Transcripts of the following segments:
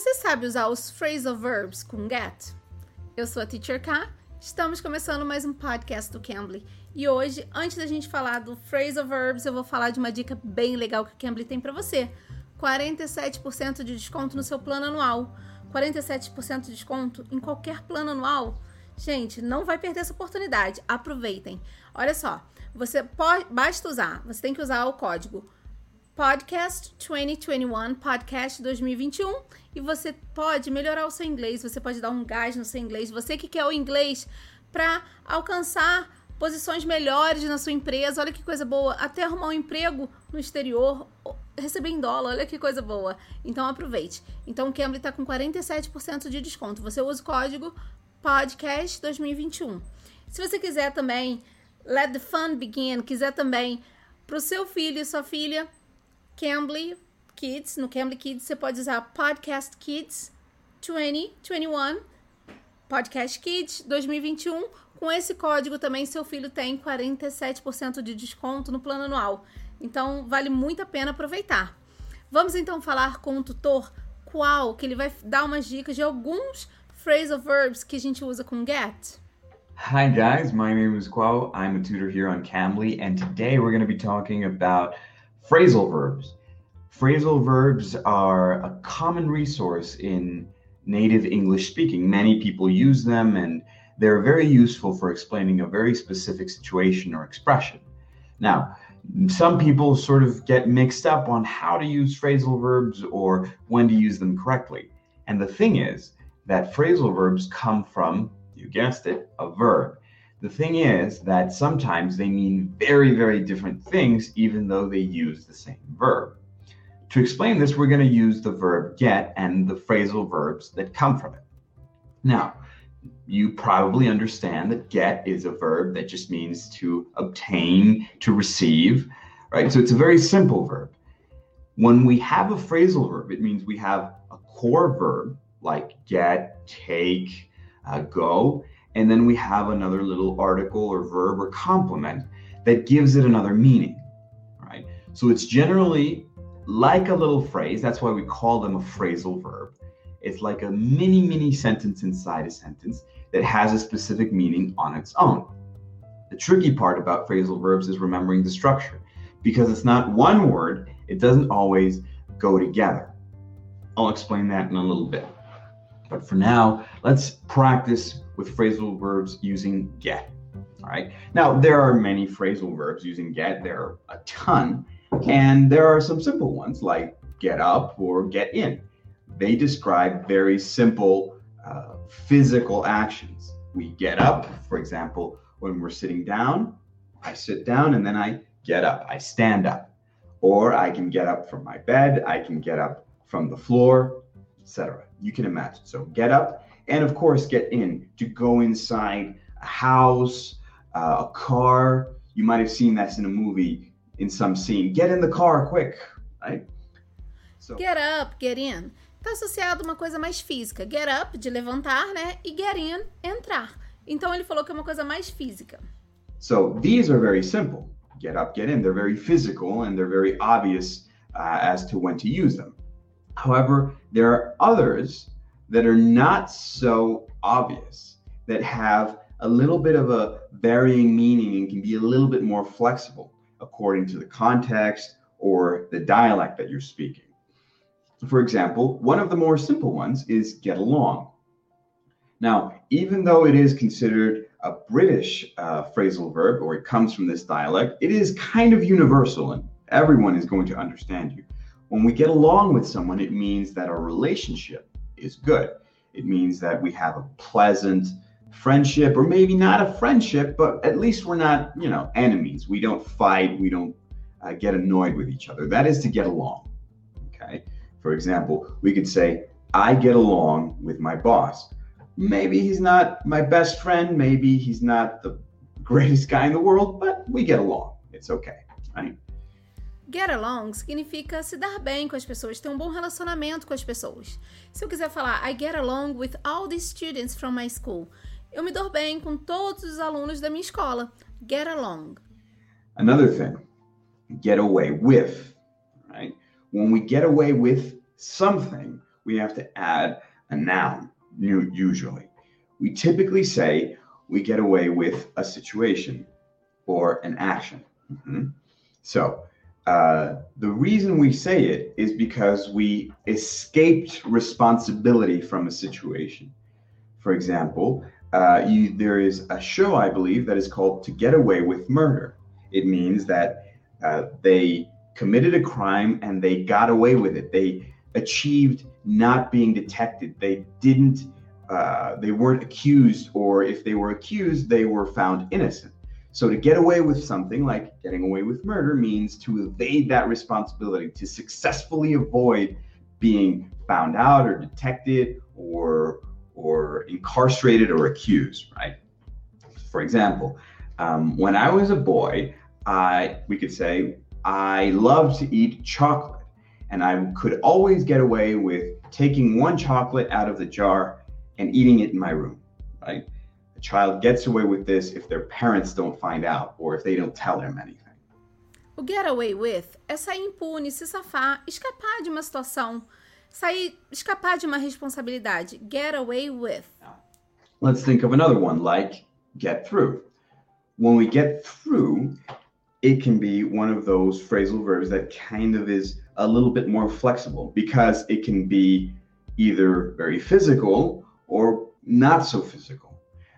Você sabe usar os phrasal verbs com get? Eu sou a Teacher K. Estamos começando mais um podcast do Cambly. E hoje, antes da gente falar do phrasal verbs, eu vou falar de uma dica bem legal que o Cambly tem para você. 47% de desconto no seu plano anual. 47% de desconto em qualquer plano anual. Gente, não vai perder essa oportunidade. Aproveitem. Olha só, você pode, basta usar, você tem que usar o código Podcast 2021, Podcast 2021, e você pode melhorar o seu inglês, você pode dar um gás no seu inglês. Você que quer o inglês para alcançar posições melhores na sua empresa, olha que coisa boa, até arrumar um emprego no exterior, receber em dólar, olha que coisa boa. Então aproveite. Então o Cambly está com 47% de desconto. Você usa o código Podcast 2021. Se você quiser também, let the fun begin, quiser também para o seu filho e sua filha Cambly Kids, no Cambly Kids você pode usar Podcast Kids 2021, Podcast Kids 2021. Com esse código também seu filho tem 47% de desconto no plano anual. Então vale muito a pena aproveitar. Vamos então falar com o tutor qual que ele vai dar umas dicas de alguns phrasal verbs que a gente usa com get. Hi guys, my name is Quao. I'm a tutor here on Cambly, and today we're going to be talking about Phrasal verbs. Phrasal verbs are a common resource in native English speaking. Many people use them and they're very useful for explaining a very specific situation or expression. Now, some people sort of get mixed up on how to use phrasal verbs or when to use them correctly. And the thing is that phrasal verbs come from, you guessed it, a verb. The thing is that sometimes they mean very, very different things, even though they use the same verb. To explain this, we're going to use the verb get and the phrasal verbs that come from it. Now, you probably understand that get is a verb that just means to obtain, to receive, right? So it's a very simple verb. When we have a phrasal verb, it means we have a core verb like get, take, uh, go, and then we have another little article or verb or complement that gives it another meaning, right? So it's generally like a little phrase. That's why we call them a phrasal verb. It's like a mini, mini sentence inside a sentence that has a specific meaning on its own. The tricky part about phrasal verbs is remembering the structure. Because it's not one word, it doesn't always go together. I'll explain that in a little bit. But for now, let's practice with phrasal verbs using get. All right. Now, there are many phrasal verbs using get. There are a ton. And there are some simple ones like get up or get in. They describe very simple uh, physical actions. We get up, for example, when we're sitting down, I sit down and then I get up, I stand up. Or I can get up from my bed, I can get up from the floor, etc. You can imagine. So get up and of course get in to go inside a house, uh, a car. You might have seen that in a movie in some scene. Get in the car quick, right? So, get up, get in. Está associado a uma coisa mais física. Get up, de levantar, né? E get in, entrar. Então ele falou que é uma coisa mais física. So these are very simple. Get up, get in. They're very physical and they're very obvious uh, as to when to use them. However, there are others that are not so obvious, that have a little bit of a varying meaning and can be a little bit more flexible according to the context or the dialect that you're speaking. For example, one of the more simple ones is get along. Now, even though it is considered a British uh, phrasal verb or it comes from this dialect, it is kind of universal and everyone is going to understand you. When we get along with someone, it means that our relationship is good. It means that we have a pleasant friendship, or maybe not a friendship, but at least we're not, you know, enemies. We don't fight. We don't uh, get annoyed with each other. That is to get along. Okay. For example, we could say, I get along with my boss. Maybe he's not my best friend. Maybe he's not the greatest guy in the world, but we get along. It's okay. Right? Get along significa se dar bem com as pessoas, ter um bom relacionamento com as pessoas. Se eu quiser falar I get along with all the students from my school, eu me dou bem com todos os alunos da minha escola. Get along. Another thing, get away with, right? When we get away with something, we have to add a noun, usually. We typically say we get away with a situation or an action. Mm-hmm. So, uh, the reason we say it is because we escaped responsibility from a situation. For example, uh, you, there is a show, I believe, that is called To Get Away with Murder. It means that uh, they committed a crime and they got away with it. They achieved not being detected. They didn't, uh, they weren't accused, or if they were accused, they were found innocent. So to get away with something like getting away with murder means to evade that responsibility, to successfully avoid being found out or detected or or incarcerated or accused, right? For example, um, when I was a boy, I we could say I loved to eat chocolate, and I could always get away with taking one chocolate out of the jar and eating it in my room, right? A child gets away with this if their parents don't find out or if they don't tell them anything. O get away with é sair impune, se safar, escapar de uma situação, sair, escapar de uma responsabilidade. Get away with. Let's think of another one like get through. When we get through, it can be one of those phrasal verbs that kind of is a little bit more flexible because it can be either very physical or not so physical.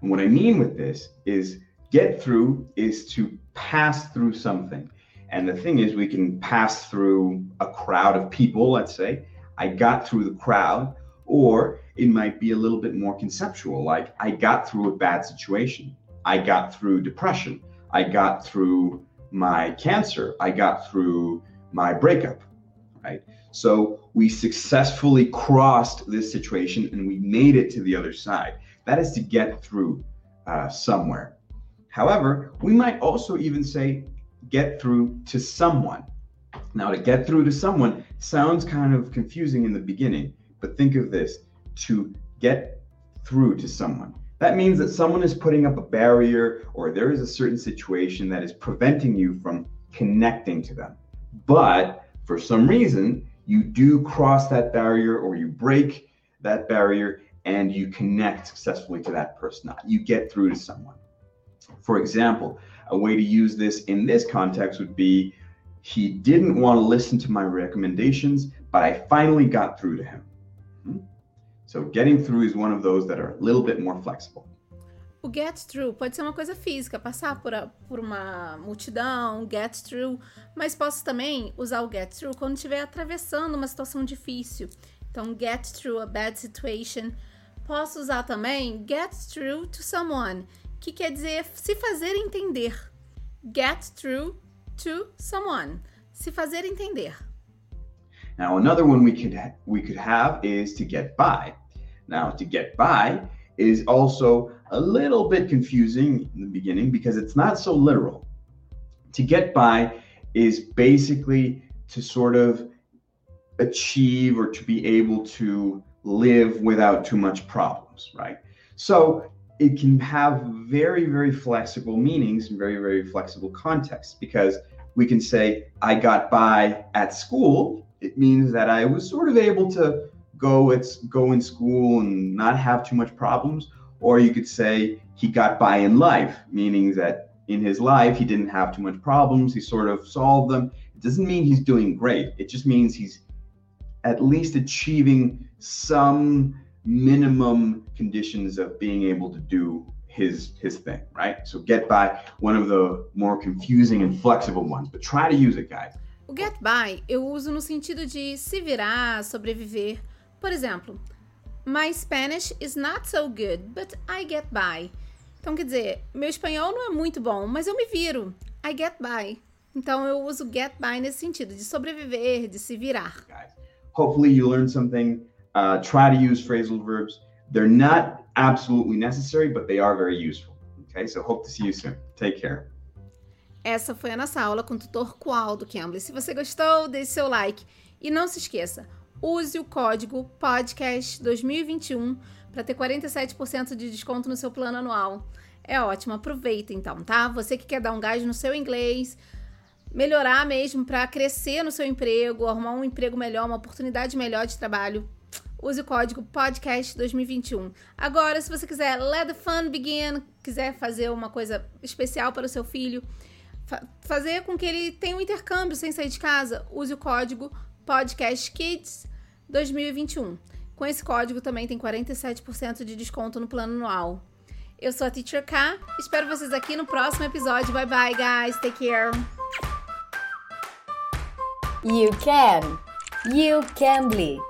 And what I mean with this is get through is to pass through something. And the thing is, we can pass through a crowd of people, let's say. I got through the crowd, or it might be a little bit more conceptual, like I got through a bad situation. I got through depression. I got through my cancer. I got through my breakup, right? So we successfully crossed this situation and we made it to the other side. That is to get through uh, somewhere. However, we might also even say get through to someone. Now, to get through to someone sounds kind of confusing in the beginning, but think of this to get through to someone. That means that someone is putting up a barrier or there is a certain situation that is preventing you from connecting to them. But for some reason, you do cross that barrier or you break that barrier and you connect successfully to that person. You get through to someone. For example, a way to use this in this context would be he didn't want to listen to my recommendations, but I finally got through to him. Hmm? So getting through is one of those that are a little bit more flexible. O get through pode ser uma coisa física, passar por, a, por uma multidão, get through, mas posso também usar o get through quando estiver atravessando uma situação difícil. Então, get through a bad situation. Posso usar também get through to someone, que quer dizer se fazer entender. Get through to someone, se fazer entender. Now, another one we could we could have is to get by. Now, to get by is also a little bit confusing in the beginning because it's not so literal. To get by is basically to sort of achieve or to be able to live without too much problems, right? So it can have very, very flexible meanings and very, very flexible contexts because we can say, I got by at school. It means that I was sort of able to go it's go in school and not have too much problems. Or you could say he got by in life, meaning that in his life he didn't have too much problems. He sort of solved them. It doesn't mean he's doing great. It just means he's at least achieving some minimum conditions of being able to do his his thing, right? So get by one of the more confusing and flexible ones, but try to use it, guys. O get by eu uso no sentido de se virar, sobreviver. Por exemplo, my Spanish is not so good, but I get by. Então quer dizer, meu espanhol não é muito bom, mas eu me viro. I get by. Então eu uso get by nesse sentido de sobreviver, de se virar. Guys, hopefully you learned something. Uh, try to use phrasal verbs. They're not absolutely necessary, but they are very useful. Okay, so hope to see you soon. Take care. Essa foi a nossa aula com o tutor Qual do. Se você gostou, deixe seu like. E não se esqueça, use o código podcast2021 para ter 47% de desconto no seu plano anual. É ótimo, aproveita então, tá? Você que quer dar um gás no seu inglês, melhorar mesmo para crescer no seu emprego, arrumar um emprego melhor, uma oportunidade melhor de trabalho, use o código podcast 2021. Agora, se você quiser let the fun begin, quiser fazer uma coisa especial para o seu filho, fa fazer com que ele tenha um intercâmbio sem sair de casa, use o código podcast kids 2021. Com esse código também tem 47% de desconto no plano anual. Eu sou a Teacher K. Espero vocês aqui no próximo episódio. Bye bye, guys. Take care. You can. You can be.